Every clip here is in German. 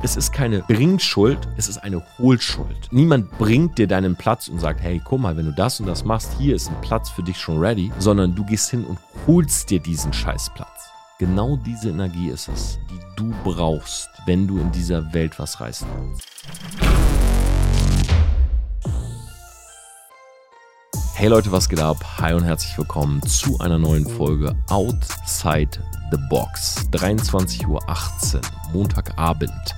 Es ist keine Bringschuld, es ist eine Hohlschuld. Niemand bringt dir deinen Platz und sagt, hey, guck mal, wenn du das und das machst, hier ist ein Platz für dich schon ready, sondern du gehst hin und holst dir diesen Scheißplatz. Genau diese Energie ist es, die du brauchst, wenn du in dieser Welt was reißen willst. Hey Leute, was geht ab? Hi und herzlich willkommen zu einer neuen Folge Outside the Box. 23.18 Uhr, Montagabend.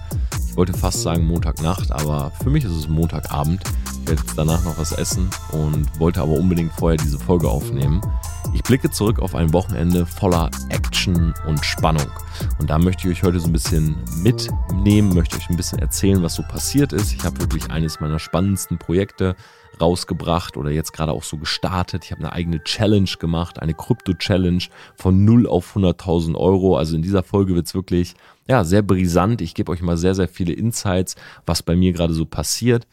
Ich wollte fast sagen Montagnacht, aber für mich ist es Montagabend. Ich werde danach noch was essen und wollte aber unbedingt vorher diese Folge aufnehmen. Ich blicke zurück auf ein Wochenende voller Action und Spannung. Und da möchte ich euch heute so ein bisschen mitnehmen, möchte euch ein bisschen erzählen, was so passiert ist. Ich habe wirklich eines meiner spannendsten Projekte rausgebracht oder jetzt gerade auch so gestartet. Ich habe eine eigene Challenge gemacht, eine Krypto-Challenge von 0 auf 100.000 Euro. Also in dieser Folge wird es wirklich ja, sehr brisant. Ich gebe euch mal sehr, sehr viele Insights, was bei mir gerade so passiert.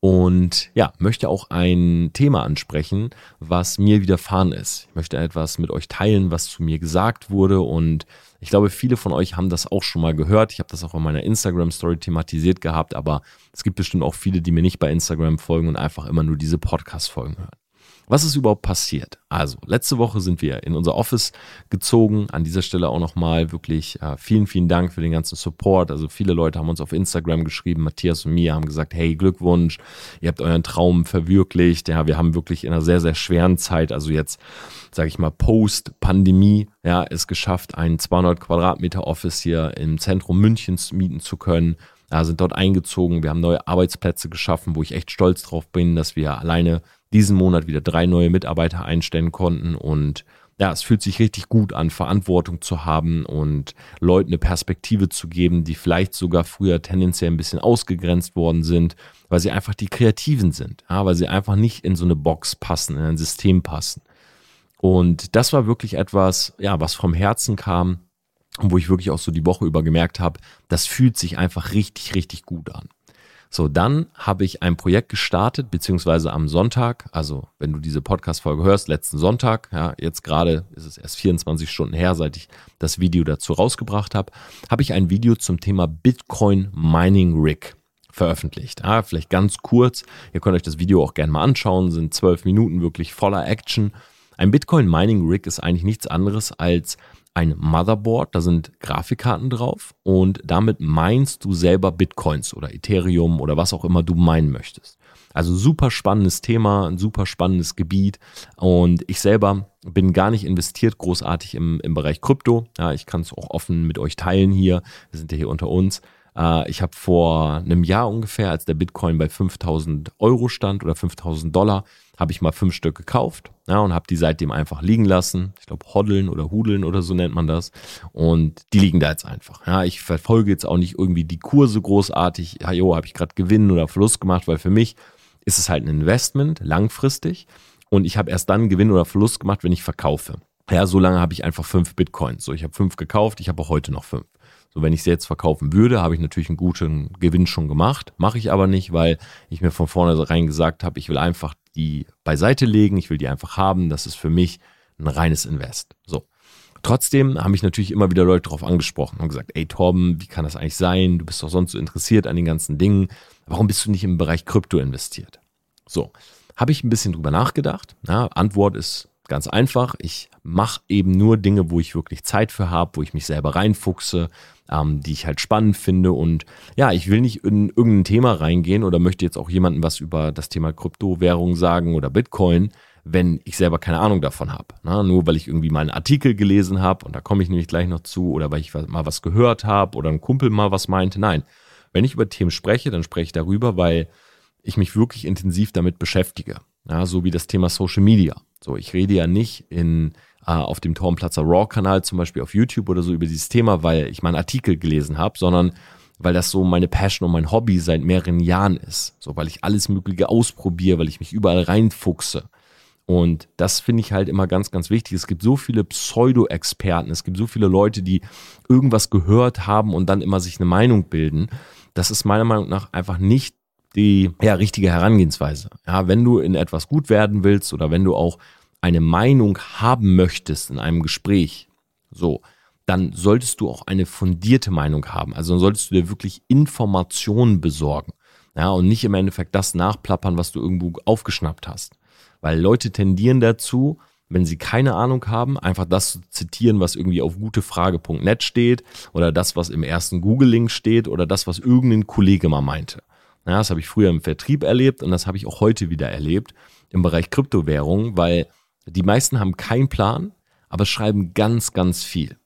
Und ja, möchte auch ein Thema ansprechen, was mir widerfahren ist. Ich möchte etwas mit euch teilen, was zu mir gesagt wurde. Und ich glaube, viele von euch haben das auch schon mal gehört. Ich habe das auch in meiner Instagram-Story thematisiert gehabt, aber es gibt bestimmt auch viele, die mir nicht bei Instagram folgen und einfach immer nur diese Podcast-Folgen hören. Was ist überhaupt passiert? Also, letzte Woche sind wir in unser Office gezogen. An dieser Stelle auch nochmal wirklich äh, vielen, vielen Dank für den ganzen Support. Also, viele Leute haben uns auf Instagram geschrieben. Matthias und mir haben gesagt: Hey, Glückwunsch, ihr habt euren Traum verwirklicht. Ja, wir haben wirklich in einer sehr, sehr schweren Zeit, also jetzt, sage ich mal, Post-Pandemie, ja, es geschafft, ein 200 Quadratmeter Office hier im Zentrum Münchens mieten zu können ja, sind dort eingezogen. Wir haben neue Arbeitsplätze geschaffen, wo ich echt stolz drauf bin, dass wir alleine diesen Monat wieder drei neue Mitarbeiter einstellen konnten und ja, es fühlt sich richtig gut an, Verantwortung zu haben und Leuten eine Perspektive zu geben, die vielleicht sogar früher tendenziell ein bisschen ausgegrenzt worden sind, weil sie einfach die Kreativen sind, ja, weil sie einfach nicht in so eine Box passen, in ein System passen. Und das war wirklich etwas, ja, was vom Herzen kam und wo ich wirklich auch so die Woche über gemerkt habe, das fühlt sich einfach richtig, richtig gut an. So, dann habe ich ein Projekt gestartet, beziehungsweise am Sonntag, also wenn du diese Podcast-Folge hörst, letzten Sonntag, ja, jetzt gerade ist es erst 24 Stunden her, seit ich das Video dazu rausgebracht habe, habe ich ein Video zum Thema Bitcoin Mining Rig veröffentlicht. Ja, vielleicht ganz kurz, ihr könnt euch das Video auch gerne mal anschauen, sind zwölf Minuten wirklich voller Action. Ein Bitcoin Mining Rig ist eigentlich nichts anderes als ein Motherboard, da sind Grafikkarten drauf und damit meinst du selber Bitcoins oder Ethereum oder was auch immer du meinen möchtest. Also super spannendes Thema, ein super spannendes Gebiet und ich selber bin gar nicht investiert großartig im, im Bereich Krypto. Ja, ich kann es auch offen mit euch teilen hier. Wir sind ja hier unter uns. Äh, ich habe vor einem Jahr ungefähr, als der Bitcoin bei 5000 Euro stand oder 5000 Dollar, habe ich mal fünf Stück gekauft ja, und habe die seitdem einfach liegen lassen. Ich glaube, hoddeln oder hudeln oder so nennt man das. Und die liegen da jetzt einfach. Ja, ich verfolge jetzt auch nicht irgendwie die Kurse großartig. Jo, habe ich gerade Gewinn oder Verlust gemacht, weil für mich ist es halt ein Investment, langfristig. Und ich habe erst dann Gewinn oder Verlust gemacht, wenn ich verkaufe. Ja, so lange habe ich einfach fünf Bitcoins. So, ich habe fünf gekauft, ich habe auch heute noch fünf. So, wenn ich sie jetzt verkaufen würde, habe ich natürlich einen guten Gewinn schon gemacht. Mache ich aber nicht, weil ich mir von vornherein gesagt habe, ich will einfach die beiseite legen, ich will die einfach haben. Das ist für mich ein reines Invest. So. Trotzdem haben mich natürlich immer wieder Leute darauf angesprochen und gesagt, ey Torben, wie kann das eigentlich sein? Du bist doch sonst so interessiert an den ganzen Dingen. Warum bist du nicht im Bereich Krypto investiert? So, habe ich ein bisschen drüber nachgedacht. Na, Antwort ist ganz einfach. Ich mache eben nur Dinge, wo ich wirklich Zeit für habe, wo ich mich selber reinfuchse, ähm, die ich halt spannend finde. Und ja, ich will nicht in irgendein Thema reingehen oder möchte jetzt auch jemandem was über das Thema Kryptowährung sagen oder Bitcoin, wenn ich selber keine Ahnung davon habe. Ne? Nur weil ich irgendwie mal einen Artikel gelesen habe und da komme ich nämlich gleich noch zu oder weil ich mal was gehört habe oder ein Kumpel mal was meinte. Nein, wenn ich über Themen spreche, dann spreche ich darüber, weil ich mich wirklich intensiv damit beschäftige. Ja, so wie das Thema Social Media. So, ich rede ja nicht in äh, auf dem Tormplatzer Raw-Kanal, zum Beispiel auf YouTube oder so über dieses Thema, weil ich mal einen Artikel gelesen habe, sondern weil das so meine Passion und mein Hobby seit mehreren Jahren ist. So, weil ich alles Mögliche ausprobiere, weil ich mich überall reinfuchse. Und das finde ich halt immer ganz, ganz wichtig. Es gibt so viele Pseudo-Experten, es gibt so viele Leute, die irgendwas gehört haben und dann immer sich eine Meinung bilden. Das ist meiner Meinung nach einfach nicht die ja, richtige Herangehensweise. Ja, wenn du in etwas gut werden willst oder wenn du auch eine Meinung haben möchtest in einem Gespräch, so, dann solltest du auch eine fundierte Meinung haben. Also dann solltest du dir wirklich Informationen besorgen. Ja, und nicht im Endeffekt das nachplappern, was du irgendwo aufgeschnappt hast. Weil Leute tendieren dazu, wenn sie keine Ahnung haben, einfach das zu zitieren, was irgendwie auf gutefrage.net steht oder das, was im ersten Google-Link steht oder das, was irgendein Kollege mal meinte. Ja, das habe ich früher im Vertrieb erlebt und das habe ich auch heute wieder erlebt im Bereich Kryptowährung, weil die meisten haben keinen Plan, aber schreiben ganz, ganz viel.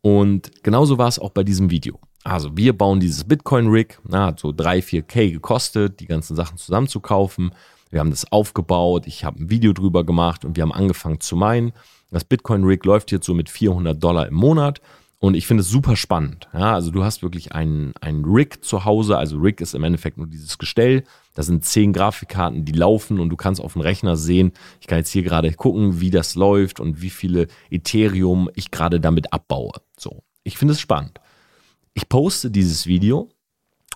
Und genauso war es auch bei diesem Video. Also wir bauen dieses Bitcoin-Rig, hat so 3, 4K gekostet, die ganzen Sachen zusammenzukaufen. Wir haben das aufgebaut, ich habe ein Video drüber gemacht und wir haben angefangen zu meinen. Das Bitcoin-Rig läuft jetzt so mit 400 Dollar im Monat und ich finde es super spannend. Ja, also du hast wirklich einen, einen Rig zu Hause. Also Rig ist im Endeffekt nur dieses Gestell. Da sind zehn Grafikkarten, die laufen und du kannst auf dem Rechner sehen. Ich kann jetzt hier gerade gucken, wie das läuft und wie viele Ethereum ich gerade damit abbaue. So, ich finde es spannend. Ich poste dieses Video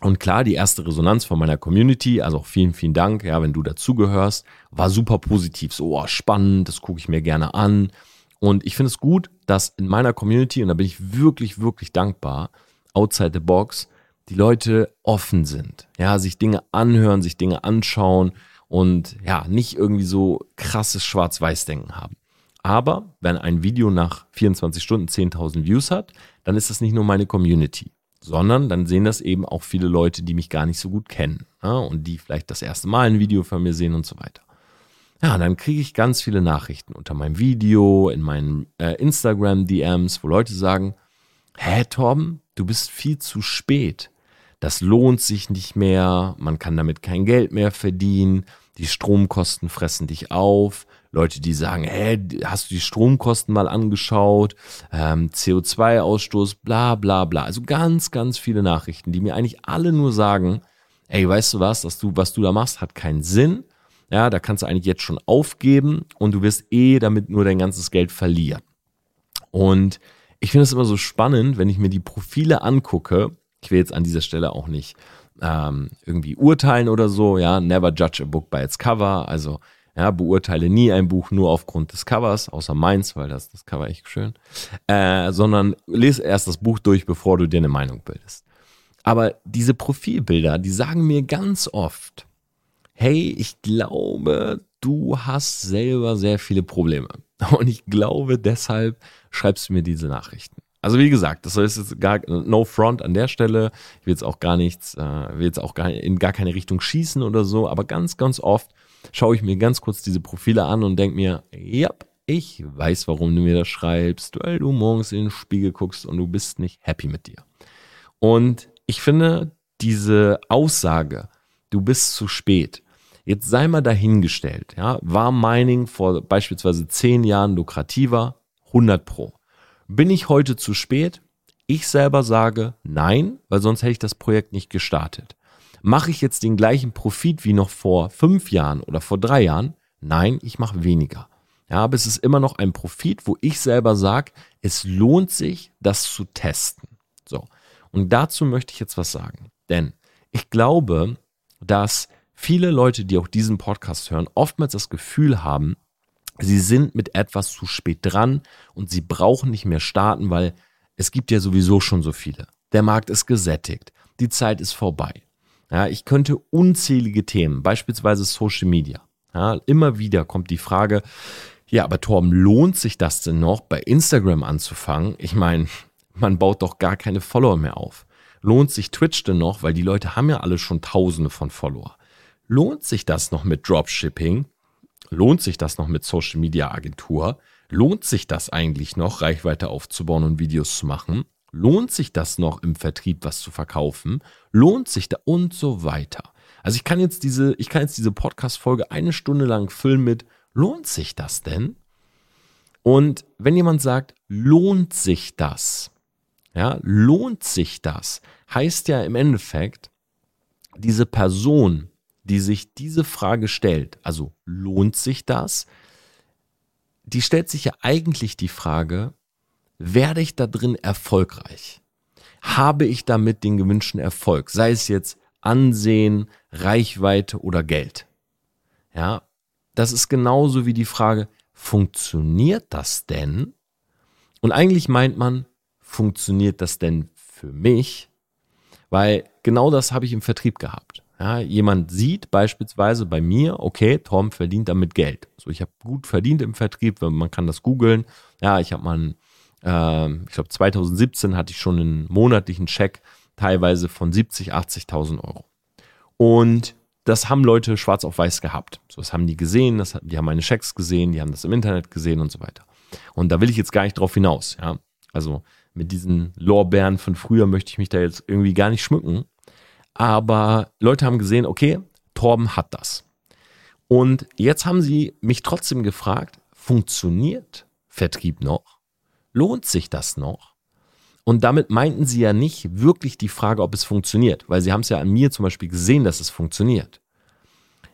und klar, die erste Resonanz von meiner Community, also auch vielen, vielen Dank, ja, wenn du dazugehörst, war super positiv. So, oh, spannend, das gucke ich mir gerne an. Und ich finde es gut, dass in meiner Community, und da bin ich wirklich, wirklich dankbar, outside the box, die Leute offen sind. Ja, sich Dinge anhören, sich Dinge anschauen und ja, nicht irgendwie so krasses Schwarz-Weiß-Denken haben. Aber wenn ein Video nach 24 Stunden 10.000 Views hat, dann ist das nicht nur meine Community, sondern dann sehen das eben auch viele Leute, die mich gar nicht so gut kennen ja, und die vielleicht das erste Mal ein Video von mir sehen und so weiter. Ja, dann kriege ich ganz viele Nachrichten unter meinem Video, in meinen äh, Instagram-DMs, wo Leute sagen, hä, Torben, du bist viel zu spät. Das lohnt sich nicht mehr, man kann damit kein Geld mehr verdienen, die Stromkosten fressen dich auf. Leute, die sagen, hä, hast du die Stromkosten mal angeschaut? Ähm, CO2-Ausstoß, bla bla bla. Also ganz, ganz viele Nachrichten, die mir eigentlich alle nur sagen, ey, weißt du was, dass du, was du da machst, hat keinen Sinn ja, da kannst du eigentlich jetzt schon aufgeben und du wirst eh damit nur dein ganzes Geld verlieren. Und ich finde es immer so spannend, wenn ich mir die Profile angucke. Ich will jetzt an dieser Stelle auch nicht ähm, irgendwie urteilen oder so. Ja, never judge a book by its cover. Also ja, beurteile nie ein Buch nur aufgrund des Covers, außer meins, weil das das Cover echt schön. Äh, sondern lese erst das Buch durch, bevor du dir eine Meinung bildest. Aber diese Profilbilder, die sagen mir ganz oft, hey, ich glaube, du hast selber sehr viele Probleme. Und ich glaube, deshalb schreibst du mir diese Nachrichten. Also wie gesagt, das ist jetzt gar no front an der Stelle. Ich will jetzt auch gar nichts, äh, will jetzt auch gar in gar keine Richtung schießen oder so, aber ganz, ganz oft schaue ich mir ganz kurz diese Profile an und denke mir, ja, ich weiß, warum du mir das schreibst, weil du morgens in den Spiegel guckst und du bist nicht happy mit dir. Und ich finde diese Aussage, du bist zu spät, Jetzt sei mal dahingestellt, ja, war Mining vor beispielsweise zehn Jahren lukrativer? 100 Pro. Bin ich heute zu spät? Ich selber sage nein, weil sonst hätte ich das Projekt nicht gestartet. Mache ich jetzt den gleichen Profit wie noch vor fünf Jahren oder vor drei Jahren? Nein, ich mache weniger. Ja, aber es ist immer noch ein Profit, wo ich selber sage, es lohnt sich, das zu testen. So. Und dazu möchte ich jetzt was sagen. Denn ich glaube, dass viele Leute, die auch diesen Podcast hören, oftmals das Gefühl haben, sie sind mit etwas zu spät dran und sie brauchen nicht mehr starten, weil es gibt ja sowieso schon so viele. Der Markt ist gesättigt. Die Zeit ist vorbei. Ja, ich könnte unzählige Themen, beispielsweise Social Media. Ja, immer wieder kommt die Frage, ja, aber Torben, lohnt sich das denn noch, bei Instagram anzufangen? Ich meine, man baut doch gar keine Follower mehr auf. Lohnt sich Twitch denn noch, weil die Leute haben ja alle schon Tausende von Follower. Lohnt sich das noch mit Dropshipping? Lohnt sich das noch mit Social Media Agentur? Lohnt sich das eigentlich noch, Reichweite aufzubauen und Videos zu machen? Lohnt sich das noch im Vertrieb was zu verkaufen? Lohnt sich da und so weiter. Also ich kann jetzt diese, ich kann jetzt diese Podcast-Folge eine Stunde lang füllen mit, lohnt sich das denn? Und wenn jemand sagt, lohnt sich das? Ja, lohnt sich das? Heißt ja im Endeffekt, diese Person die sich diese Frage stellt, also lohnt sich das? Die stellt sich ja eigentlich die Frage, werde ich da drin erfolgreich? Habe ich damit den gewünschten Erfolg? Sei es jetzt Ansehen, Reichweite oder Geld. Ja, das ist genauso wie die Frage, funktioniert das denn? Und eigentlich meint man, funktioniert das denn für mich? Weil genau das habe ich im Vertrieb gehabt. Ja, jemand sieht beispielsweise bei mir, okay, Tom verdient damit Geld. So, ich habe gut verdient im Vertrieb, man kann das googeln. Ja, ich habe mal, äh, ich glaube 2017 hatte ich schon einen monatlichen Check, teilweise von 70, 80.000 Euro. Und das haben Leute schwarz auf weiß gehabt. So, das haben die gesehen, das, die haben meine Checks gesehen, die haben das im Internet gesehen und so weiter. Und da will ich jetzt gar nicht drauf hinaus. Ja, also mit diesen Lorbeeren von früher möchte ich mich da jetzt irgendwie gar nicht schmücken. Aber Leute haben gesehen, okay, Torben hat das. Und jetzt haben sie mich trotzdem gefragt, funktioniert Vertrieb noch? Lohnt sich das noch? Und damit meinten sie ja nicht wirklich die Frage, ob es funktioniert, weil sie haben es ja an mir zum Beispiel gesehen, dass es funktioniert.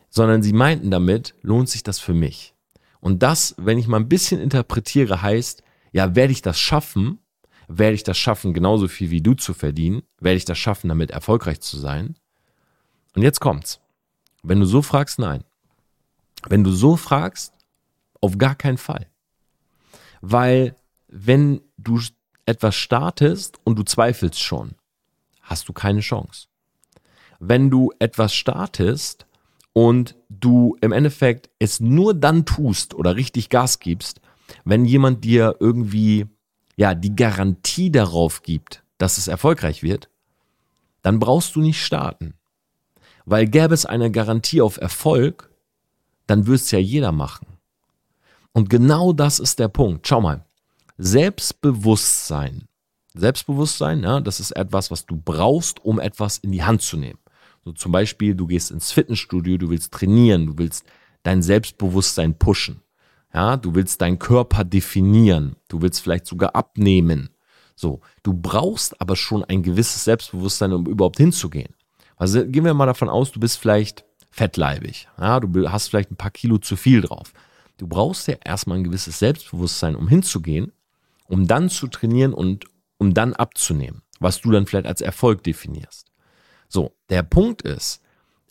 Sondern sie meinten damit, lohnt sich das für mich? Und das, wenn ich mal ein bisschen interpretiere, heißt, ja, werde ich das schaffen, werde ich das schaffen, genauso viel wie du zu verdienen? Werde ich das schaffen, damit erfolgreich zu sein? Und jetzt kommt's. Wenn du so fragst, nein. Wenn du so fragst, auf gar keinen Fall. Weil wenn du etwas startest und du zweifelst schon, hast du keine Chance. Wenn du etwas startest und du im Endeffekt es nur dann tust oder richtig Gas gibst, wenn jemand dir irgendwie ja, die Garantie darauf gibt, dass es erfolgreich wird, dann brauchst du nicht starten. Weil gäbe es eine Garantie auf Erfolg, dann würde es ja jeder machen. Und genau das ist der Punkt. Schau mal, Selbstbewusstsein. Selbstbewusstsein, ja, das ist etwas, was du brauchst, um etwas in die Hand zu nehmen. So zum Beispiel, du gehst ins Fitnessstudio, du willst trainieren, du willst dein Selbstbewusstsein pushen. Ja, du willst deinen Körper definieren. Du willst vielleicht sogar abnehmen. So, du brauchst aber schon ein gewisses Selbstbewusstsein, um überhaupt hinzugehen. Also gehen wir mal davon aus, du bist vielleicht fettleibig. Ja, du hast vielleicht ein paar Kilo zu viel drauf. Du brauchst ja erstmal ein gewisses Selbstbewusstsein, um hinzugehen, um dann zu trainieren und um dann abzunehmen, was du dann vielleicht als Erfolg definierst. So, der Punkt ist,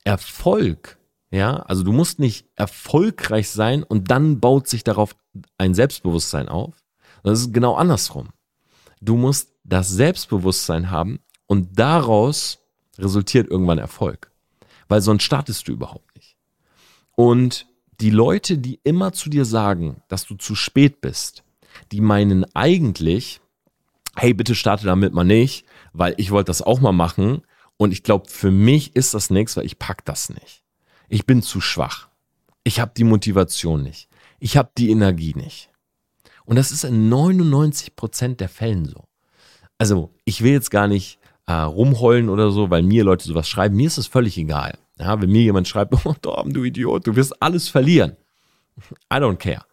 Erfolg ja, also du musst nicht erfolgreich sein und dann baut sich darauf ein Selbstbewusstsein auf. Das ist genau andersrum. Du musst das Selbstbewusstsein haben und daraus resultiert irgendwann Erfolg. Weil sonst startest du überhaupt nicht. Und die Leute, die immer zu dir sagen, dass du zu spät bist, die meinen eigentlich, hey, bitte starte damit mal nicht, weil ich wollte das auch mal machen und ich glaube, für mich ist das nichts, weil ich pack das nicht. Ich bin zu schwach. Ich habe die Motivation nicht. Ich habe die Energie nicht. Und das ist in 99 Prozent der Fällen so. Also ich will jetzt gar nicht äh, rumheulen oder so, weil mir Leute sowas schreiben. Mir ist es völlig egal. Ja, wenn mir jemand schreibt, oh Torben, du Idiot, du wirst alles verlieren. I don't care.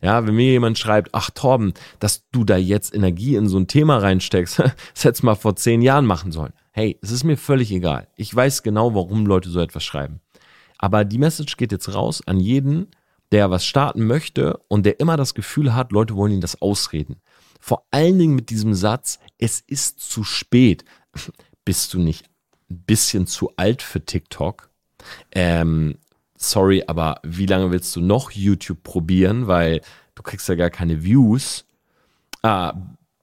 Ja, wenn mir jemand schreibt, ach Torben, dass du da jetzt Energie in so ein Thema reinsteckst, das hättest mal vor zehn Jahren machen sollen. Hey, es ist mir völlig egal. Ich weiß genau, warum Leute so etwas schreiben. Aber die Message geht jetzt raus an jeden, der was starten möchte und der immer das Gefühl hat, Leute wollen ihn das ausreden. Vor allen Dingen mit diesem Satz, es ist zu spät. Bist du nicht ein bisschen zu alt für TikTok? Ähm, sorry, aber wie lange willst du noch YouTube probieren? Weil du kriegst ja gar keine Views. Ah,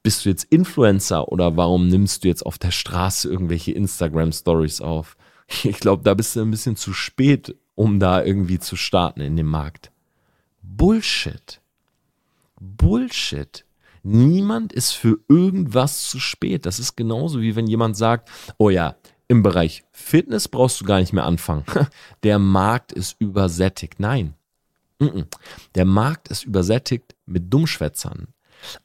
bist du jetzt Influencer oder warum nimmst du jetzt auf der Straße irgendwelche Instagram Stories auf? Ich glaube, da bist du ein bisschen zu spät, um da irgendwie zu starten in dem Markt. Bullshit. Bullshit. Niemand ist für irgendwas zu spät. Das ist genauso wie wenn jemand sagt, oh ja, im Bereich Fitness brauchst du gar nicht mehr anfangen. Der Markt ist übersättigt. Nein. Der Markt ist übersättigt mit Dummschwätzern.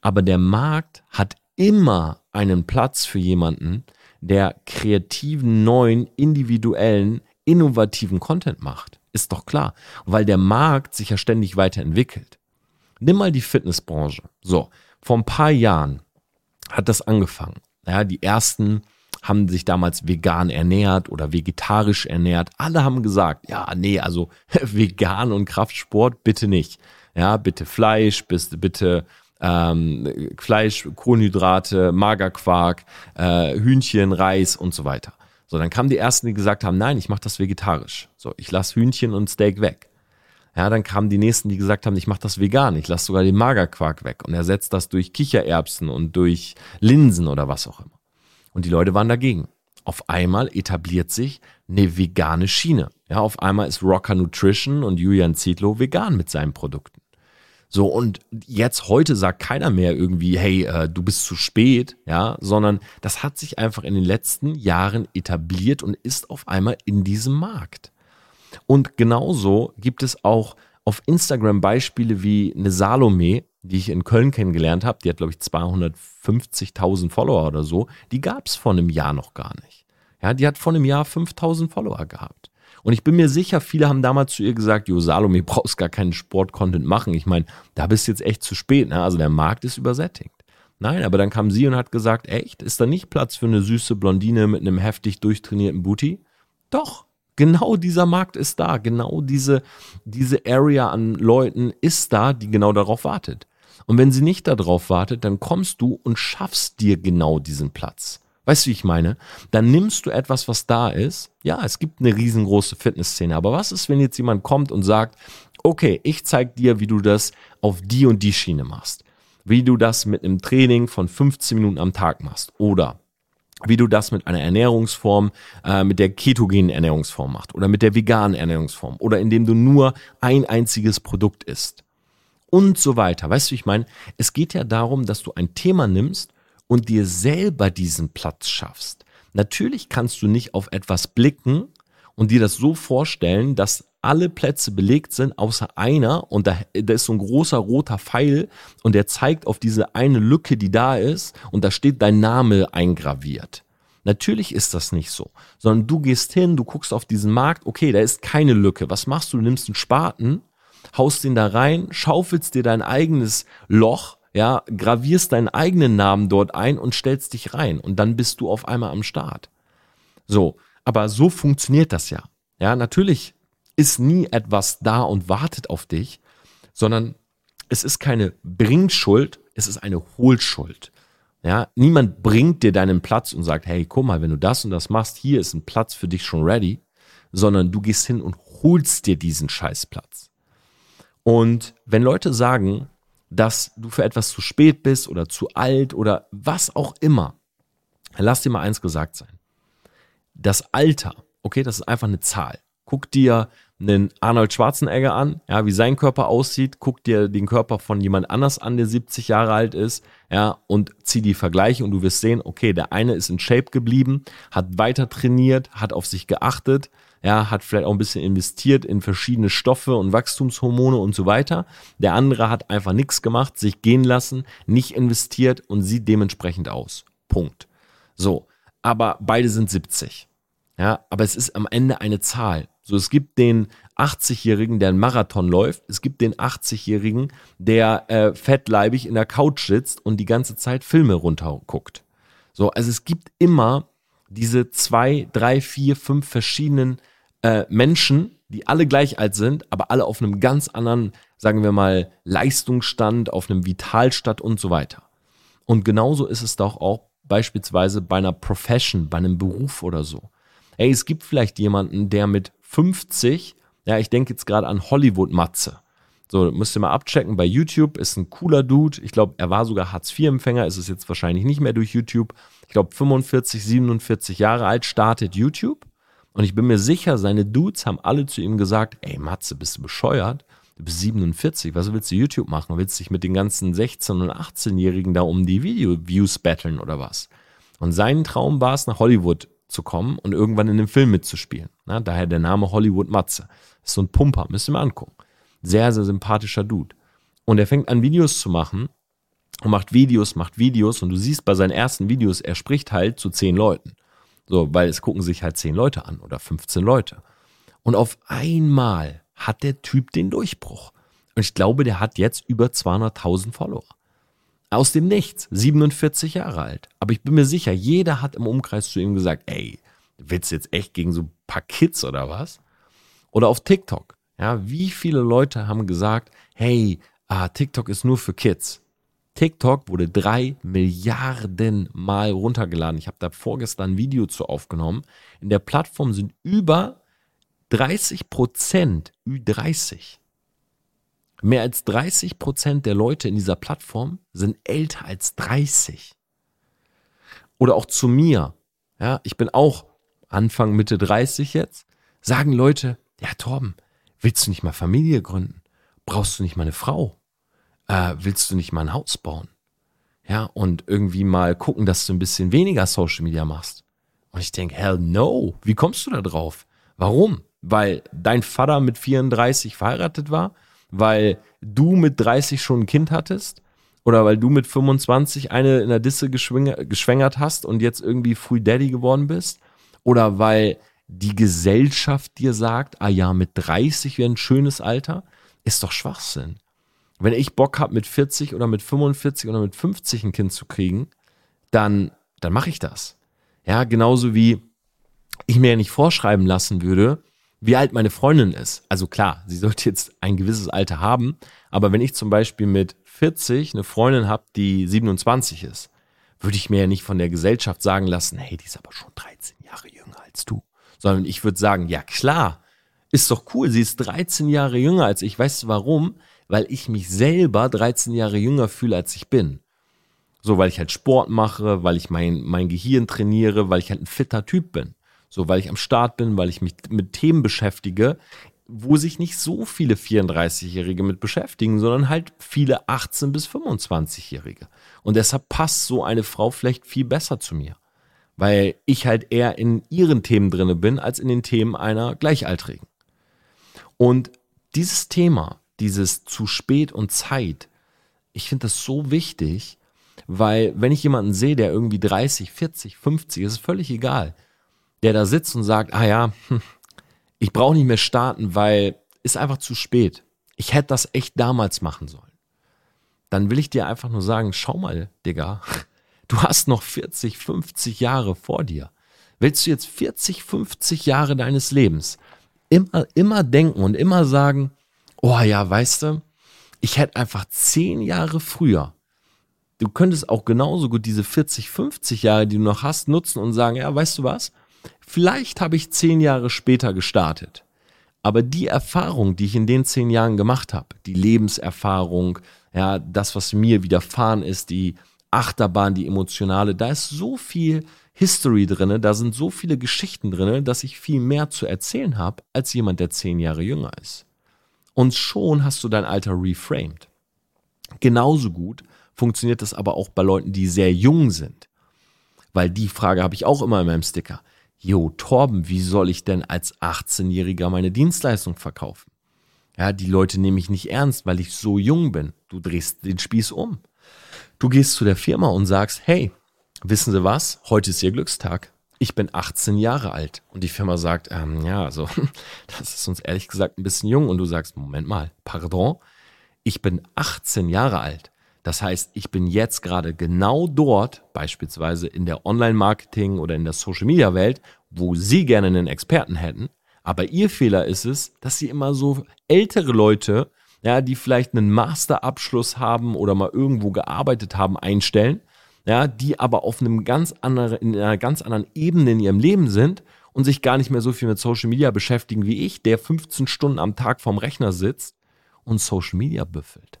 Aber der Markt hat immer einen Platz für jemanden, der kreativen, neuen, individuellen, innovativen Content macht. Ist doch klar, weil der Markt sich ja ständig weiterentwickelt. Nimm mal die Fitnessbranche. So, vor ein paar Jahren hat das angefangen. Ja, die ersten haben sich damals vegan ernährt oder vegetarisch ernährt. Alle haben gesagt, ja, nee, also vegan und Kraftsport bitte nicht. Ja, bitte Fleisch, bitte ähm, Fleisch, Kohlenhydrate, Magerquark, äh, Hühnchen, Reis und so weiter. So, dann kamen die ersten, die gesagt haben, nein, ich mache das vegetarisch. So, ich lasse Hühnchen und Steak weg. Ja, dann kamen die nächsten, die gesagt haben, ich mache das vegan, ich lasse sogar den Magerquark weg und ersetze das durch Kichererbsen und durch Linsen oder was auch immer. Und die Leute waren dagegen. Auf einmal etabliert sich eine vegane Schiene. Ja, auf einmal ist Rocker Nutrition und Julian Zietlow vegan mit seinen Produkten. So, und jetzt heute sagt keiner mehr irgendwie, hey, äh, du bist zu spät, ja, sondern das hat sich einfach in den letzten Jahren etabliert und ist auf einmal in diesem Markt. Und genauso gibt es auch auf Instagram Beispiele wie eine Salome, die ich in Köln kennengelernt habe, die hat, glaube ich, 250.000 Follower oder so, die gab es vor einem Jahr noch gar nicht. Ja, die hat vor einem Jahr 5.000 Follower gehabt. Und ich bin mir sicher, viele haben damals zu ihr gesagt, Jo, Salome, brauchst gar keinen Sport-Content machen. Ich meine, da bist du jetzt echt zu spät. Ne? Also der Markt ist übersättigt. Nein, aber dann kam sie und hat gesagt, echt, ist da nicht Platz für eine süße Blondine mit einem heftig durchtrainierten Booty? Doch, genau dieser Markt ist da. Genau diese, diese Area an Leuten ist da, die genau darauf wartet. Und wenn sie nicht darauf wartet, dann kommst du und schaffst dir genau diesen Platz. Weißt du, wie ich meine? Dann nimmst du etwas, was da ist. Ja, es gibt eine riesengroße Fitnessszene. Aber was ist, wenn jetzt jemand kommt und sagt, okay, ich zeig dir, wie du das auf die und die Schiene machst. Wie du das mit einem Training von 15 Minuten am Tag machst. Oder wie du das mit einer Ernährungsform, äh, mit der ketogenen Ernährungsform machst. Oder mit der veganen Ernährungsform. Oder indem du nur ein einziges Produkt isst. Und so weiter. Weißt du, wie ich meine? Es geht ja darum, dass du ein Thema nimmst und dir selber diesen Platz schaffst. Natürlich kannst du nicht auf etwas blicken und dir das so vorstellen, dass alle Plätze belegt sind, außer einer. Und da, da ist so ein großer roter Pfeil und der zeigt auf diese eine Lücke, die da ist. Und da steht dein Name eingraviert. Natürlich ist das nicht so, sondern du gehst hin, du guckst auf diesen Markt, okay, da ist keine Lücke. Was machst du? Du nimmst einen Spaten, haust den da rein, schaufelst dir dein eigenes Loch ja, gravierst deinen eigenen Namen dort ein und stellst dich rein und dann bist du auf einmal am Start. So, aber so funktioniert das ja. Ja, natürlich ist nie etwas da und wartet auf dich, sondern es ist keine Bringschuld, es ist eine Hohlschuld. Ja, niemand bringt dir deinen Platz und sagt, hey, guck mal, wenn du das und das machst, hier ist ein Platz für dich schon ready, sondern du gehst hin und holst dir diesen Scheißplatz. Und wenn Leute sagen, dass du für etwas zu spät bist oder zu alt oder was auch immer, lass dir mal eins gesagt sein. Das Alter, okay, das ist einfach eine Zahl. Guck dir einen Arnold Schwarzenegger an, ja, wie sein Körper aussieht, guck dir den Körper von jemand anders an, der 70 Jahre alt ist, ja, und zieh die Vergleiche und du wirst sehen, okay, der eine ist in Shape geblieben, hat weiter trainiert, hat auf sich geachtet, ja, hat vielleicht auch ein bisschen investiert in verschiedene Stoffe und Wachstumshormone und so weiter. Der andere hat einfach nichts gemacht, sich gehen lassen, nicht investiert und sieht dementsprechend aus. Punkt. So, aber beide sind 70. Ja, aber es ist am Ende eine Zahl. So, es gibt den 80-Jährigen, der einen Marathon läuft. Es gibt den 80-Jährigen, der äh, fettleibig in der Couch sitzt und die ganze Zeit Filme runterguckt. So, also es gibt immer diese zwei, drei, vier, fünf verschiedenen äh, Menschen, die alle gleich alt sind, aber alle auf einem ganz anderen, sagen wir mal, Leistungsstand, auf einem Vitalstand und so weiter. Und genauso ist es doch auch beispielsweise bei einer Profession, bei einem Beruf oder so. Ey, es gibt vielleicht jemanden, der mit 50, ja, ich denke jetzt gerade an Hollywood-Matze. So, müsst ihr mal abchecken bei YouTube, ist ein cooler Dude. Ich glaube, er war sogar Hartz-IV-Empfänger, ist es jetzt wahrscheinlich nicht mehr durch YouTube. Ich glaube, 45, 47 Jahre alt, startet YouTube. Und ich bin mir sicher, seine Dudes haben alle zu ihm gesagt, ey Matze, bist du bescheuert? Du bist 47, was willst du YouTube machen? Willst du dich mit den ganzen 16- und 18-Jährigen da um die Video-Views battlen oder was? Und sein Traum war es, nach Hollywood zu kommen und irgendwann in einem Film mitzuspielen. Na, daher der Name Hollywood Matze. Ist so ein Pumper, müsst ihr mal angucken. Sehr, sehr sympathischer Dude. Und er fängt an, Videos zu machen und macht Videos, macht Videos und du siehst bei seinen ersten Videos, er spricht halt zu zehn Leuten. So, weil es gucken sich halt zehn Leute an oder 15 Leute. Und auf einmal hat der Typ den Durchbruch. Und ich glaube, der hat jetzt über 200.000 Follower. Aus dem Nichts, 47 Jahre alt. Aber ich bin mir sicher, jeder hat im Umkreis zu ihm gesagt, ey, willst du jetzt echt gegen so ein paar Kids oder was? Oder auf TikTok. Ja, wie viele Leute haben gesagt, hey, ah, TikTok ist nur für Kids. TikTok wurde drei Milliarden Mal runtergeladen. Ich habe da vorgestern ein Video zu aufgenommen. In der Plattform sind über 30 Prozent Ü30. Mehr als 30 Prozent der Leute in dieser Plattform sind älter als 30. Oder auch zu mir. Ja, ich bin auch Anfang, Mitte 30 jetzt. Sagen Leute, ja, Torben, willst du nicht mal Familie gründen? Brauchst du nicht mal eine Frau? Äh, willst du nicht mal ein Haus bauen? Ja, und irgendwie mal gucken, dass du ein bisschen weniger Social Media machst. Und ich denke, hell no. Wie kommst du da drauf? Warum? Weil dein Vater mit 34 verheiratet war? Weil du mit 30 schon ein Kind hattest? Oder weil du mit 25 eine in der Disse geschwängert hast und jetzt irgendwie Free Daddy geworden bist? Oder weil die Gesellschaft dir sagt, ah ja, mit 30 wäre ein schönes Alter? Ist doch Schwachsinn. Wenn ich Bock habe, mit 40 oder mit 45 oder mit 50 ein Kind zu kriegen, dann, dann mache ich das. Ja, genauso wie ich mir ja nicht vorschreiben lassen würde, wie alt meine Freundin ist. Also klar, sie sollte jetzt ein gewisses Alter haben, aber wenn ich zum Beispiel mit 40 eine Freundin habe, die 27 ist, würde ich mir ja nicht von der Gesellschaft sagen lassen, hey, die ist aber schon 13 Jahre jünger als du. Sondern ich würde sagen, ja klar, ist doch cool, sie ist 13 Jahre jünger als ich. Weißt du warum? Weil ich mich selber 13 Jahre jünger fühle, als ich bin. So, weil ich halt Sport mache, weil ich mein, mein Gehirn trainiere, weil ich halt ein fitter Typ bin. So, weil ich am Start bin, weil ich mich mit Themen beschäftige, wo sich nicht so viele 34-Jährige mit beschäftigen, sondern halt viele 18- bis 25-Jährige. Und deshalb passt so eine Frau vielleicht viel besser zu mir, weil ich halt eher in ihren Themen drinne bin, als in den Themen einer Gleichaltrigen. Und dieses Thema, dieses zu spät und Zeit, ich finde das so wichtig, weil wenn ich jemanden sehe, der irgendwie 30, 40, 50, ist völlig egal, der da sitzt und sagt, ah ja, hm, ich brauche nicht mehr starten, weil ist einfach zu spät. Ich hätte das echt damals machen sollen. Dann will ich dir einfach nur sagen, schau mal, Digga, du hast noch 40, 50 Jahre vor dir. Willst du jetzt 40, 50 Jahre deines Lebens immer, immer denken und immer sagen, oh ja, weißt du, ich hätte einfach zehn Jahre früher du könntest auch genauso gut diese 40, 50 Jahre, die du noch hast, nutzen und sagen, ja, weißt du was? Vielleicht habe ich zehn Jahre später gestartet. Aber die Erfahrung, die ich in den zehn Jahren gemacht habe, die Lebenserfahrung, ja, das, was mir widerfahren ist, die Achterbahn, die emotionale, da ist so viel History drin, da sind so viele Geschichten drin, dass ich viel mehr zu erzählen habe als jemand, der zehn Jahre jünger ist. Und schon hast du dein Alter reframed. Genauso gut funktioniert das aber auch bei Leuten, die sehr jung sind. Weil die Frage habe ich auch immer in meinem Sticker. Jo, Torben, wie soll ich denn als 18-Jähriger meine Dienstleistung verkaufen? Ja, die Leute nehmen mich nicht ernst, weil ich so jung bin. Du drehst den Spieß um. Du gehst zu der Firma und sagst, hey, wissen Sie was? Heute ist Ihr Glückstag. Ich bin 18 Jahre alt. Und die Firma sagt, ähm, ja, also, das ist uns ehrlich gesagt ein bisschen jung. Und du sagst, Moment mal, pardon, ich bin 18 Jahre alt. Das heißt, ich bin jetzt gerade genau dort, beispielsweise in der Online-Marketing oder in der Social-Media-Welt, wo Sie gerne einen Experten hätten. Aber Ihr Fehler ist es, dass Sie immer so ältere Leute, ja, die vielleicht einen Masterabschluss haben oder mal irgendwo gearbeitet haben, einstellen, ja, die aber auf einem ganz anderen, in einer ganz anderen Ebene in ihrem Leben sind und sich gar nicht mehr so viel mit Social Media beschäftigen wie ich, der 15 Stunden am Tag vorm Rechner sitzt und Social Media büffelt.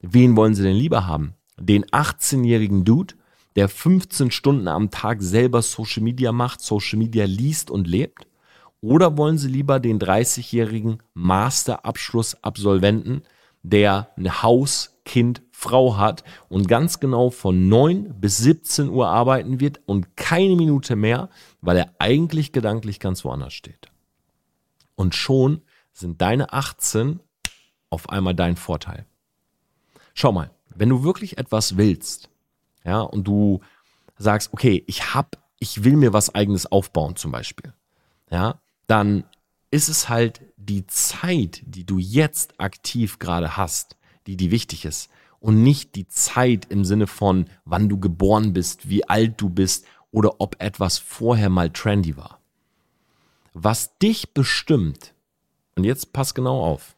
Wen wollen Sie denn lieber haben? Den 18-jährigen Dude, der 15 Stunden am Tag selber Social Media macht, Social Media liest und lebt? Oder wollen Sie lieber den 30-jährigen Masterabschluss-Absolventen, der ein Haus, Kind, Frau hat und ganz genau von 9 bis 17 Uhr arbeiten wird und keine Minute mehr, weil er eigentlich gedanklich ganz woanders steht? Und schon sind deine 18 auf einmal dein Vorteil. Schau mal, wenn du wirklich etwas willst, ja, und du sagst, okay, ich hab, ich will mir was eigenes aufbauen zum Beispiel, ja, dann ist es halt die Zeit, die du jetzt aktiv gerade hast, die die wichtig ist und nicht die Zeit im Sinne von, wann du geboren bist, wie alt du bist oder ob etwas vorher mal trendy war. Was dich bestimmt, und jetzt pass genau auf,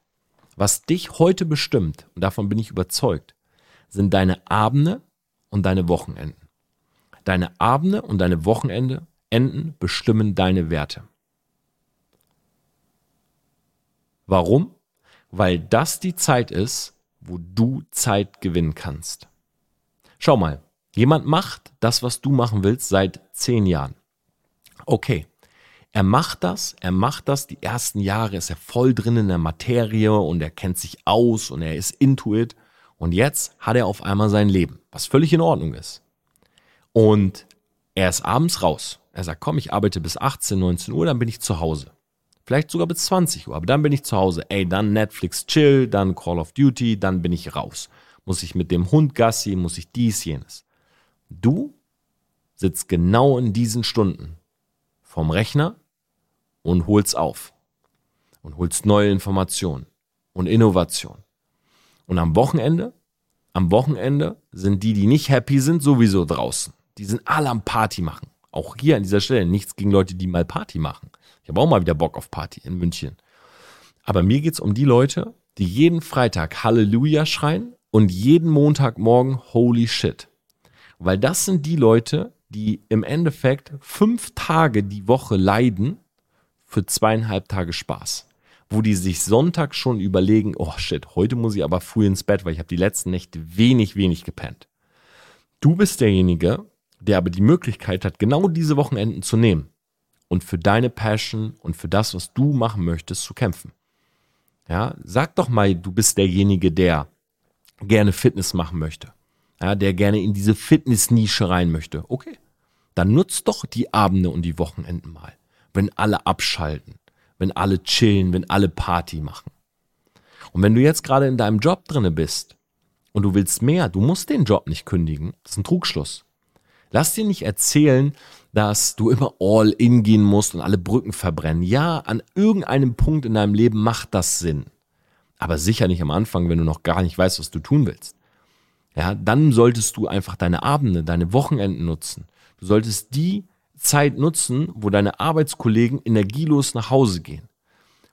was dich heute bestimmt, und davon bin ich überzeugt, sind deine Abende und deine Wochenenden. Deine Abende und deine Wochenende Enden bestimmen deine Werte. Warum? weil das die Zeit ist, wo du Zeit gewinnen kannst. Schau mal, jemand macht das, was du machen willst, seit zehn Jahren. Okay, er macht das, er macht das, die ersten Jahre ist er voll drin in der Materie und er kennt sich aus und er ist intuit und jetzt hat er auf einmal sein Leben, was völlig in Ordnung ist. Und er ist abends raus. Er sagt, komm, ich arbeite bis 18, 19 Uhr, dann bin ich zu Hause. Vielleicht sogar bis 20 Uhr, aber dann bin ich zu Hause. Ey, dann Netflix Chill, dann Call of Duty, dann bin ich raus. Muss ich mit dem Hund Gassi, muss ich dies, jenes. Du sitzt genau in diesen Stunden vom Rechner und holst auf und holst neue Informationen und Innovation. Und am Wochenende, am Wochenende sind die, die nicht happy sind, sowieso draußen. Die sind alle am Party machen. Auch hier an dieser Stelle nichts gegen Leute, die mal Party machen. Ich habe auch mal wieder Bock auf Party in München. Aber mir geht es um die Leute, die jeden Freitag Halleluja schreien und jeden Montagmorgen Holy Shit. Weil das sind die Leute, die im Endeffekt fünf Tage die Woche leiden für zweieinhalb Tage Spaß. Wo die sich Sonntag schon überlegen, oh shit, heute muss ich aber früh ins Bett, weil ich habe die letzten Nächte wenig, wenig gepennt. Du bist derjenige, der aber die Möglichkeit hat, genau diese Wochenenden zu nehmen und für deine Passion und für das, was du machen möchtest, zu kämpfen. Ja, sag doch mal, du bist derjenige, der gerne Fitness machen möchte. Ja, der gerne in diese Fitness-Nische rein möchte. Okay. Dann nutzt doch die Abende und die Wochenenden mal. Wenn alle abschalten, wenn alle chillen, wenn alle Party machen. Und wenn du jetzt gerade in deinem Job drinne bist und du willst mehr, du musst den Job nicht kündigen. Das ist ein Trugschluss. Lass dir nicht erzählen, dass du immer all in gehen musst und alle Brücken verbrennen. Ja, an irgendeinem Punkt in deinem Leben macht das Sinn. Aber sicher nicht am Anfang, wenn du noch gar nicht weißt, was du tun willst. Ja, dann solltest du einfach deine Abende, deine Wochenenden nutzen. Du solltest die Zeit nutzen, wo deine Arbeitskollegen energielos nach Hause gehen.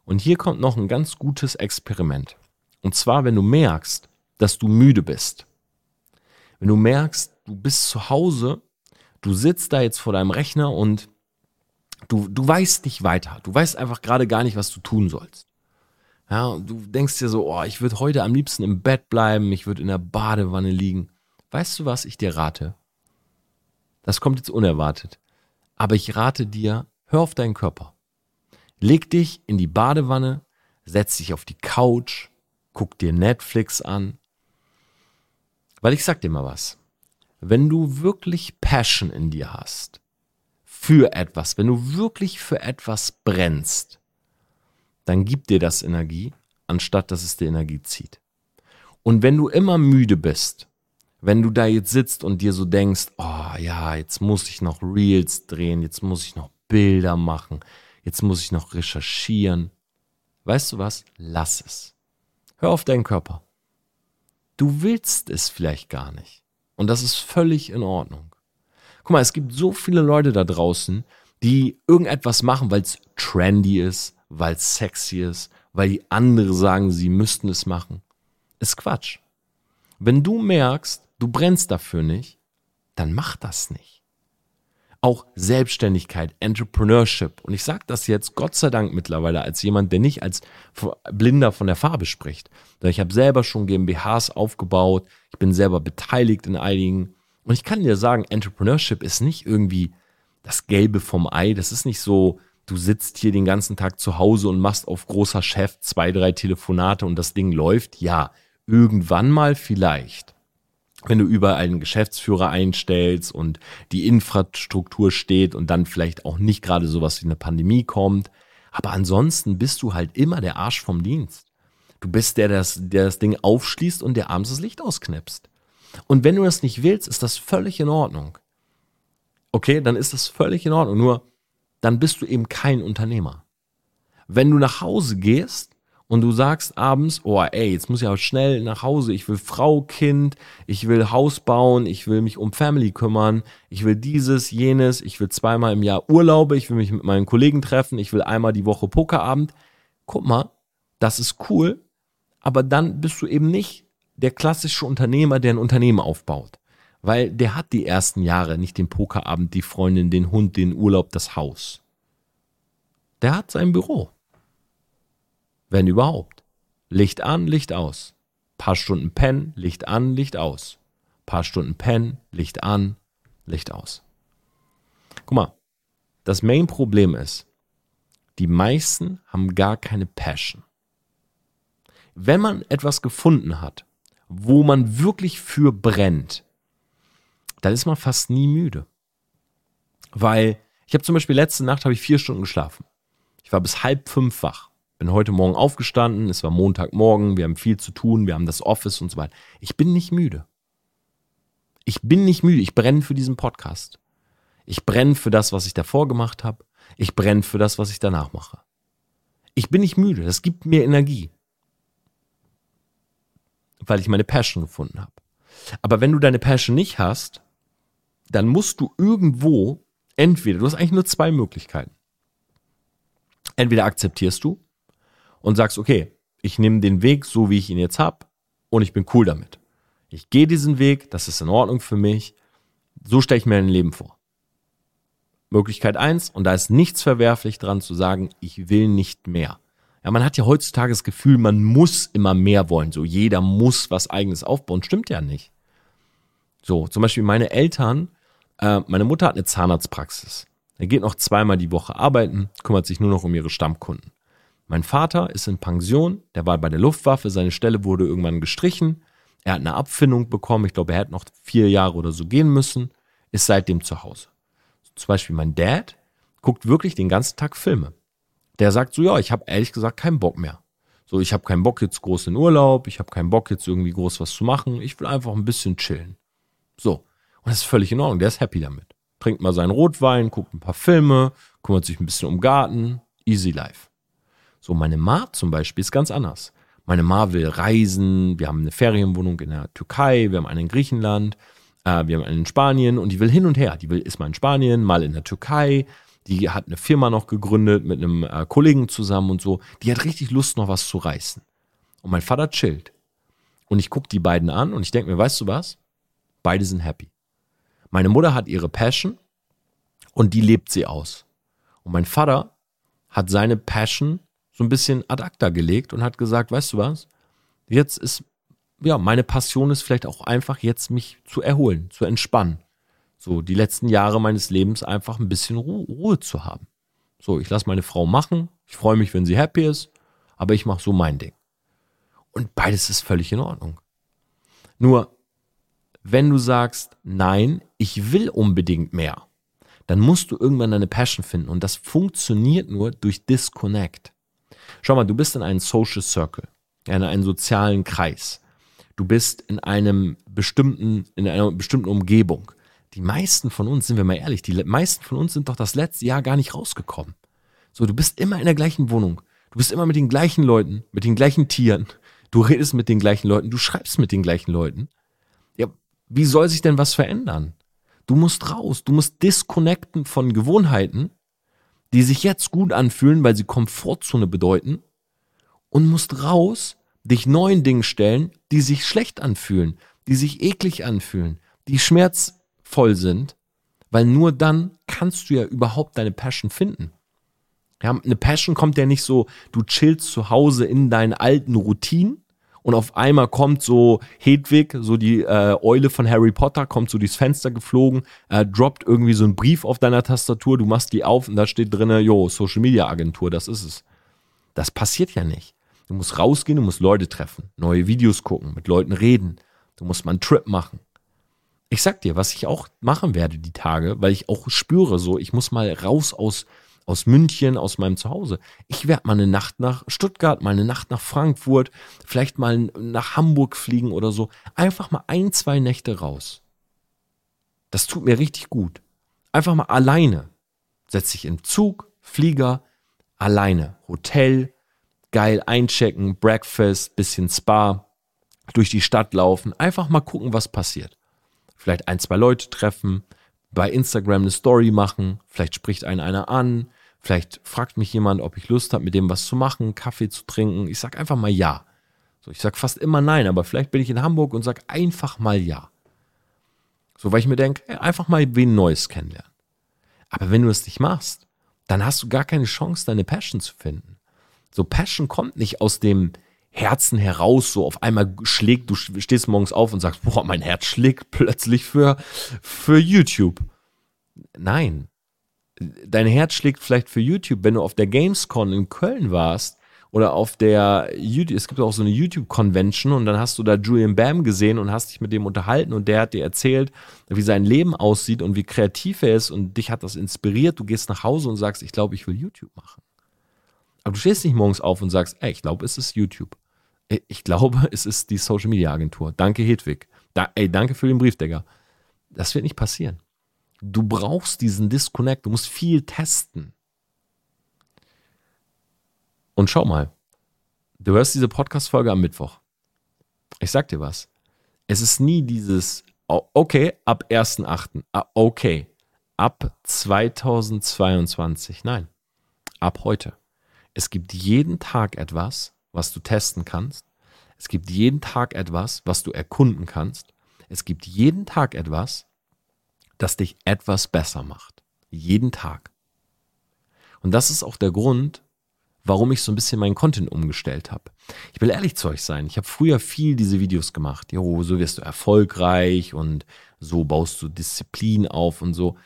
Und hier kommt noch ein ganz gutes Experiment. Und zwar, wenn du merkst, dass du müde bist. Wenn du merkst, du bist zu Hause du sitzt da jetzt vor deinem Rechner und du, du weißt nicht weiter. Du weißt einfach gerade gar nicht, was du tun sollst. Ja, du denkst dir so, oh, ich würde heute am liebsten im Bett bleiben, ich würde in der Badewanne liegen. Weißt du, was ich dir rate? Das kommt jetzt unerwartet. Aber ich rate dir, hör auf deinen Körper. Leg dich in die Badewanne, setz dich auf die Couch, guck dir Netflix an. Weil ich sag dir mal was wenn du wirklich Passion in dir hast für etwas, wenn du wirklich für etwas brennst, dann gibt dir das Energie, anstatt dass es dir Energie zieht. Und wenn du immer müde bist, wenn du da jetzt sitzt und dir so denkst, oh ja, jetzt muss ich noch Reels drehen, jetzt muss ich noch Bilder machen, jetzt muss ich noch recherchieren. Weißt du was? Lass es. Hör auf deinen Körper. Du willst es vielleicht gar nicht. Und das ist völlig in Ordnung. Guck mal, es gibt so viele Leute da draußen, die irgendetwas machen, weil es trendy ist, weil es sexy ist, weil die andere sagen, sie müssten es machen. Ist Quatsch. Wenn du merkst, du brennst dafür nicht, dann mach das nicht auch Selbstständigkeit, Entrepreneurship. Und ich sage das jetzt Gott sei Dank mittlerweile als jemand, der nicht als Blinder von der Farbe spricht. Ich habe selber schon GmbHs aufgebaut, ich bin selber beteiligt in einigen. Und ich kann dir sagen, Entrepreneurship ist nicht irgendwie das Gelbe vom Ei. Das ist nicht so, du sitzt hier den ganzen Tag zu Hause und machst auf großer Chef zwei, drei Telefonate und das Ding läuft. Ja, irgendwann mal vielleicht wenn du überall einen Geschäftsführer einstellst und die Infrastruktur steht und dann vielleicht auch nicht gerade sowas wie eine Pandemie kommt. Aber ansonsten bist du halt immer der Arsch vom Dienst. Du bist der, der das, der das Ding aufschließt und der abends das Licht ausknipst. Und wenn du das nicht willst, ist das völlig in Ordnung. Okay, dann ist das völlig in Ordnung. Nur dann bist du eben kein Unternehmer. Wenn du nach Hause gehst und du sagst abends, oh ey, jetzt muss ich aber schnell nach Hause, ich will Frau, Kind, ich will Haus bauen, ich will mich um Family kümmern, ich will dieses, jenes, ich will zweimal im Jahr Urlaube, ich will mich mit meinen Kollegen treffen, ich will einmal die Woche Pokerabend. Guck mal, das ist cool, aber dann bist du eben nicht der klassische Unternehmer, der ein Unternehmen aufbaut. Weil der hat die ersten Jahre nicht den Pokerabend, die Freundin, den Hund, den Urlaub, das Haus. Der hat sein Büro wenn überhaupt. Licht an, Licht aus. Paar Stunden pennen, Licht an, Licht aus. Paar Stunden pennen, Licht an, Licht aus. Guck mal, das Main-Problem ist, die meisten haben gar keine Passion. Wenn man etwas gefunden hat, wo man wirklich für brennt, dann ist man fast nie müde. Weil ich habe zum Beispiel letzte Nacht habe ich vier Stunden geschlafen. Ich war bis halb fünf wach. Bin heute Morgen aufgestanden, es war Montagmorgen, wir haben viel zu tun, wir haben das Office und so weiter. Ich bin nicht müde. Ich bin nicht müde, ich brenne für diesen Podcast. Ich brenne für das, was ich davor gemacht habe. Ich brenne für das, was ich danach mache. Ich bin nicht müde, das gibt mir Energie. Weil ich meine Passion gefunden habe. Aber wenn du deine Passion nicht hast, dann musst du irgendwo entweder, du hast eigentlich nur zwei Möglichkeiten. Entweder akzeptierst du und sagst, okay, ich nehme den Weg so, wie ich ihn jetzt habe und ich bin cool damit. Ich gehe diesen Weg, das ist in Ordnung für mich. So stelle ich mir ein Leben vor. Möglichkeit eins und da ist nichts verwerflich dran zu sagen, ich will nicht mehr. Ja, man hat ja heutzutage das Gefühl, man muss immer mehr wollen. So, jeder muss was eigenes aufbauen. Stimmt ja nicht. So, zum Beispiel meine Eltern äh, meine Mutter hat eine Zahnarztpraxis. Er geht noch zweimal die Woche arbeiten, kümmert sich nur noch um ihre Stammkunden. Mein Vater ist in Pension, der war bei der Luftwaffe, seine Stelle wurde irgendwann gestrichen. Er hat eine Abfindung bekommen, ich glaube, er hätte noch vier Jahre oder so gehen müssen, ist seitdem zu Hause. Zum Beispiel mein Dad guckt wirklich den ganzen Tag Filme. Der sagt so, ja, ich habe ehrlich gesagt keinen Bock mehr. So, ich habe keinen Bock jetzt groß in Urlaub, ich habe keinen Bock jetzt irgendwie groß was zu machen, ich will einfach ein bisschen chillen. So, und das ist völlig in Ordnung. Der ist happy damit. Trinkt mal seinen Rotwein, guckt ein paar Filme, kümmert sich ein bisschen um Garten. Easy life. So, meine Ma zum Beispiel ist ganz anders. Meine Ma will reisen. Wir haben eine Ferienwohnung in der Türkei, wir haben eine in Griechenland, äh, wir haben eine in Spanien und die will hin und her. Die will ist mal in Spanien, mal in der Türkei. Die hat eine Firma noch gegründet mit einem äh, Kollegen zusammen und so. Die hat richtig Lust, noch was zu reißen. Und mein Vater chillt. Und ich gucke die beiden an und ich denke mir, weißt du was? Beide sind happy. Meine Mutter hat ihre Passion und die lebt sie aus. Und mein Vater hat seine Passion so ein bisschen ad acta gelegt und hat gesagt, weißt du was? Jetzt ist, ja, meine Passion ist vielleicht auch einfach jetzt mich zu erholen, zu entspannen. So, die letzten Jahre meines Lebens einfach ein bisschen Ruhe, Ruhe zu haben. So, ich lasse meine Frau machen. Ich freue mich, wenn sie happy ist, aber ich mache so mein Ding. Und beides ist völlig in Ordnung. Nur wenn du sagst, nein, ich will unbedingt mehr, dann musst du irgendwann deine Passion finden. Und das funktioniert nur durch Disconnect. Schau mal, du bist in einem Social Circle, in einem sozialen Kreis. Du bist in einem bestimmten, in einer bestimmten Umgebung. Die meisten von uns, sind wir mal ehrlich, die meisten von uns sind doch das letzte Jahr gar nicht rausgekommen. So, du bist immer in der gleichen Wohnung. Du bist immer mit den gleichen Leuten, mit den gleichen Tieren. Du redest mit den gleichen Leuten, du schreibst mit den gleichen Leuten. Wie soll sich denn was verändern? Du musst raus, du musst disconnecten von Gewohnheiten, die sich jetzt gut anfühlen, weil sie Komfortzone bedeuten, und musst raus, dich neuen Dingen stellen, die sich schlecht anfühlen, die sich eklig anfühlen, die schmerzvoll sind, weil nur dann kannst du ja überhaupt deine Passion finden. Ja, eine Passion kommt ja nicht so, du chillst zu Hause in deinen alten Routinen und auf einmal kommt so Hedwig, so die äh, Eule von Harry Potter, kommt so durchs Fenster geflogen, äh, droppt irgendwie so einen Brief auf deiner Tastatur, du machst die auf und da steht drinne, jo, Social Media Agentur, das ist es. Das passiert ja nicht. Du musst rausgehen, du musst Leute treffen, neue Videos gucken, mit Leuten reden. Du musst mal einen Trip machen. Ich sag dir, was ich auch machen werde die Tage, weil ich auch spüre, so, ich muss mal raus aus aus München, aus meinem Zuhause. Ich werde mal eine Nacht nach Stuttgart, mal eine Nacht nach Frankfurt, vielleicht mal nach Hamburg fliegen oder so. Einfach mal ein, zwei Nächte raus. Das tut mir richtig gut. Einfach mal alleine. Setz dich im Zug, Flieger, alleine. Hotel, geil einchecken, Breakfast, bisschen Spa, durch die Stadt laufen. Einfach mal gucken, was passiert. Vielleicht ein, zwei Leute treffen, bei Instagram eine Story machen, vielleicht spricht einen einer an, vielleicht fragt mich jemand, ob ich Lust habe, mit dem was zu machen, Kaffee zu trinken. Ich sage einfach mal ja. So, ich sage fast immer nein, aber vielleicht bin ich in Hamburg und sage einfach mal ja. So, weil ich mir denke, einfach mal wen Neues kennenlernen. Aber wenn du es nicht machst, dann hast du gar keine Chance, deine Passion zu finden. So, Passion kommt nicht aus dem Herzen heraus so auf einmal schlägt, du stehst morgens auf und sagst, boah, mein Herz schlägt plötzlich für, für YouTube. Nein. Dein Herz schlägt vielleicht für YouTube, wenn du auf der Gamescon in Köln warst oder auf der YouTube, es gibt auch so eine YouTube-Convention und dann hast du da Julian Bam gesehen und hast dich mit dem unterhalten und der hat dir erzählt, wie sein Leben aussieht und wie kreativ er ist und dich hat das inspiriert. Du gehst nach Hause und sagst, ich glaube, ich will YouTube machen. Aber du stehst nicht morgens auf und sagst, ey, ich glaube, es ist YouTube. Ich glaube, es ist die Social Media Agentur. Danke, Hedwig. Da, ey, danke für den Brief, Digga. Das wird nicht passieren. Du brauchst diesen Disconnect. Du musst viel testen. Und schau mal, du hörst diese Podcast-Folge am Mittwoch. Ich sag dir was. Es ist nie dieses, okay, ab 1.8., ah, okay, ab 2022. Nein, ab heute. Es gibt jeden Tag etwas, was du testen kannst. Es gibt jeden Tag etwas, was du erkunden kannst. Es gibt jeden Tag etwas, das dich etwas besser macht. Jeden Tag. Und das ist auch der Grund, warum ich so ein bisschen meinen Content umgestellt habe. Ich will ehrlich zu euch sein. Ich habe früher viel diese Videos gemacht. Jo, so wirst du erfolgreich und so baust du Disziplin auf und so.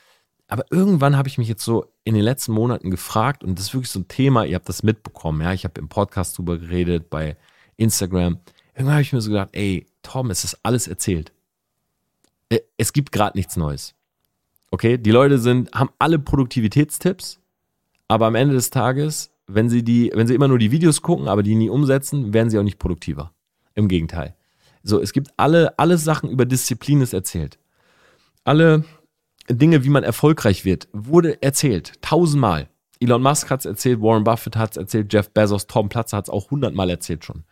Aber irgendwann habe ich mich jetzt so in den letzten Monaten gefragt und das ist wirklich so ein Thema, ihr habt das mitbekommen, ja, ich habe im Podcast drüber geredet, bei Instagram. Irgendwann habe ich mir so gedacht, ey, Tom, es ist alles erzählt. Äh, es gibt gerade nichts Neues. Okay, die Leute sind, haben alle Produktivitätstipps, aber am Ende des Tages, wenn sie die, wenn sie immer nur die Videos gucken, aber die nie umsetzen, werden sie auch nicht produktiver. Im Gegenteil. So, es gibt alle, alle Sachen über Disziplin ist erzählt. Alle Dinge, wie man erfolgreich wird, wurde erzählt. Tausendmal. Elon Musk hat es erzählt, Warren Buffett hat es erzählt, Jeff Bezos, Tom Platzer hat es auch hundertmal erzählt schon.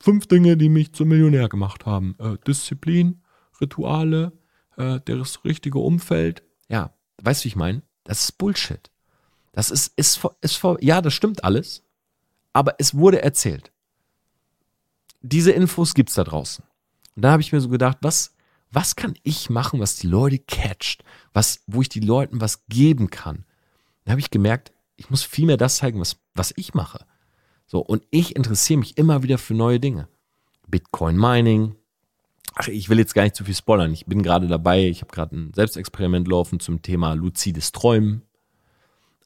Fünf Dinge, die mich zum Millionär gemacht haben. Äh, Disziplin, Rituale, äh, das richtige Umfeld. Ja, weißt du, wie ich meine? Das ist Bullshit. Das ist, ist, ist, ist, ja, das stimmt alles, aber es wurde erzählt. Diese Infos gibt es da draußen. Und da habe ich mir so gedacht, was, was kann ich machen, was die Leute catcht, was, wo ich den Leuten was geben kann. Da habe ich gemerkt, ich muss viel mehr das zeigen, was, was ich mache. So, und ich interessiere mich immer wieder für neue Dinge. Bitcoin Mining. Ach, ich will jetzt gar nicht zu viel spoilern. Ich bin gerade dabei, ich habe gerade ein Selbstexperiment laufen zum Thema luzides Träumen.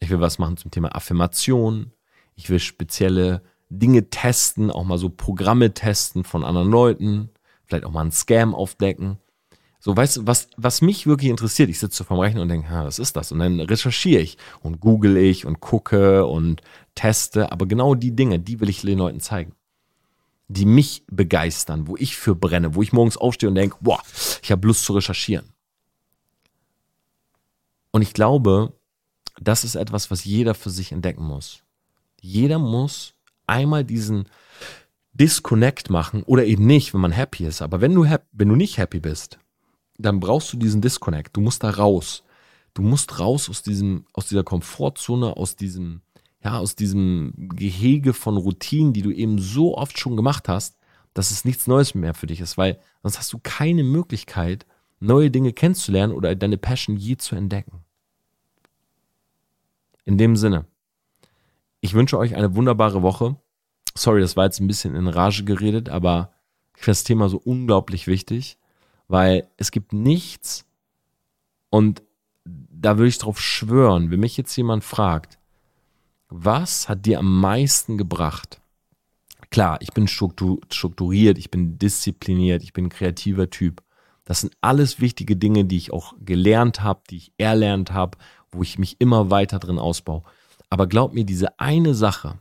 Ich will was machen zum Thema Affirmation. Ich will spezielle Dinge testen, auch mal so Programme testen von anderen Leuten. Vielleicht auch mal einen Scam aufdecken. So, weißt du, was, was mich wirklich interessiert, ich sitze vorm Rechner und denke, was ist das? Und dann recherchiere ich und google ich und gucke und teste. Aber genau die Dinge, die will ich den Leuten zeigen. Die mich begeistern, wo ich für brenne, wo ich morgens aufstehe und denke, boah, ich habe Lust zu recherchieren. Und ich glaube, das ist etwas, was jeder für sich entdecken muss. Jeder muss einmal diesen Disconnect machen oder eben nicht, wenn man happy ist. Aber wenn du, wenn du nicht happy bist, dann brauchst du diesen Disconnect. Du musst da raus. Du musst raus aus diesem, aus dieser Komfortzone, aus diesem, ja, aus diesem Gehege von Routinen, die du eben so oft schon gemacht hast, dass es nichts Neues mehr für dich ist, weil sonst hast du keine Möglichkeit, neue Dinge kennenzulernen oder deine Passion je zu entdecken. In dem Sinne, ich wünsche euch eine wunderbare Woche. Sorry, das war jetzt ein bisschen in Rage geredet, aber ich finde das Thema so unglaublich wichtig. Weil es gibt nichts und da würde ich drauf schwören, wenn mich jetzt jemand fragt, was hat dir am meisten gebracht? Klar, ich bin strukturiert, ich bin diszipliniert, ich bin ein kreativer Typ. Das sind alles wichtige Dinge, die ich auch gelernt habe, die ich erlernt habe, wo ich mich immer weiter drin ausbaue. Aber glaub mir, diese eine Sache,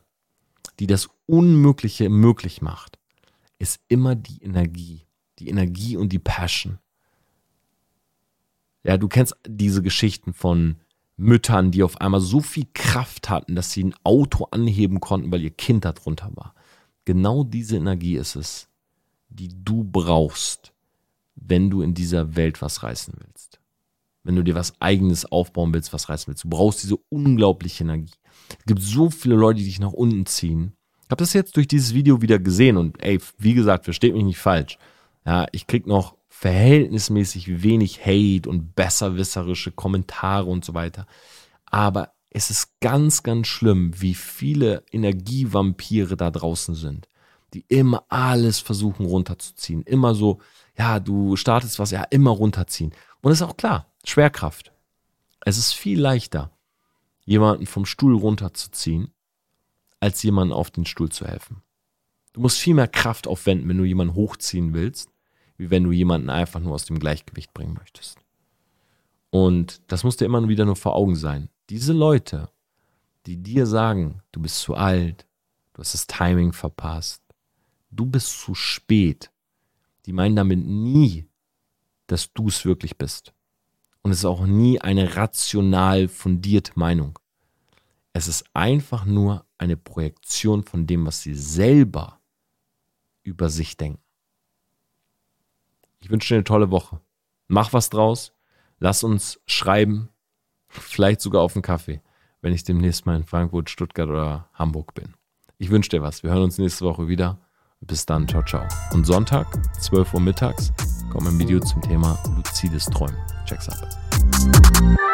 die das Unmögliche möglich macht, ist immer die Energie die Energie und die Passion. Ja, du kennst diese Geschichten von Müttern, die auf einmal so viel Kraft hatten, dass sie ein Auto anheben konnten, weil ihr Kind darunter war. Genau diese Energie ist es, die du brauchst, wenn du in dieser Welt was reißen willst. Wenn du dir was eigenes aufbauen willst, was reißen willst. Du brauchst diese unglaubliche Energie. Es gibt so viele Leute, die dich nach unten ziehen. Ich habe das jetzt durch dieses Video wieder gesehen und ey, wie gesagt, versteht mich nicht falsch. Ja, ich krieg noch verhältnismäßig wenig Hate und besserwisserische Kommentare und so weiter. Aber es ist ganz, ganz schlimm, wie viele Energievampire da draußen sind, die immer alles versuchen runterzuziehen. Immer so, ja, du startest was, ja, immer runterziehen. Und es ist auch klar, Schwerkraft. Es ist viel leichter, jemanden vom Stuhl runterzuziehen, als jemanden auf den Stuhl zu helfen. Du musst viel mehr Kraft aufwenden, wenn du jemanden hochziehen willst, wie wenn du jemanden einfach nur aus dem Gleichgewicht bringen möchtest. Und das muss dir immer wieder nur vor Augen sein. Diese Leute, die dir sagen, du bist zu alt, du hast das Timing verpasst, du bist zu spät, die meinen damit nie, dass du es wirklich bist. Und es ist auch nie eine rational fundierte Meinung. Es ist einfach nur eine Projektion von dem, was sie selber über sich denken. Ich wünsche dir eine tolle Woche. Mach was draus. Lass uns schreiben. Vielleicht sogar auf einen Kaffee, wenn ich demnächst mal in Frankfurt, Stuttgart oder Hamburg bin. Ich wünsche dir was. Wir hören uns nächste Woche wieder. Bis dann. Ciao, ciao. Und Sonntag, 12 Uhr mittags, kommt ein Video zum Thema luzides Träumen. Check's ab.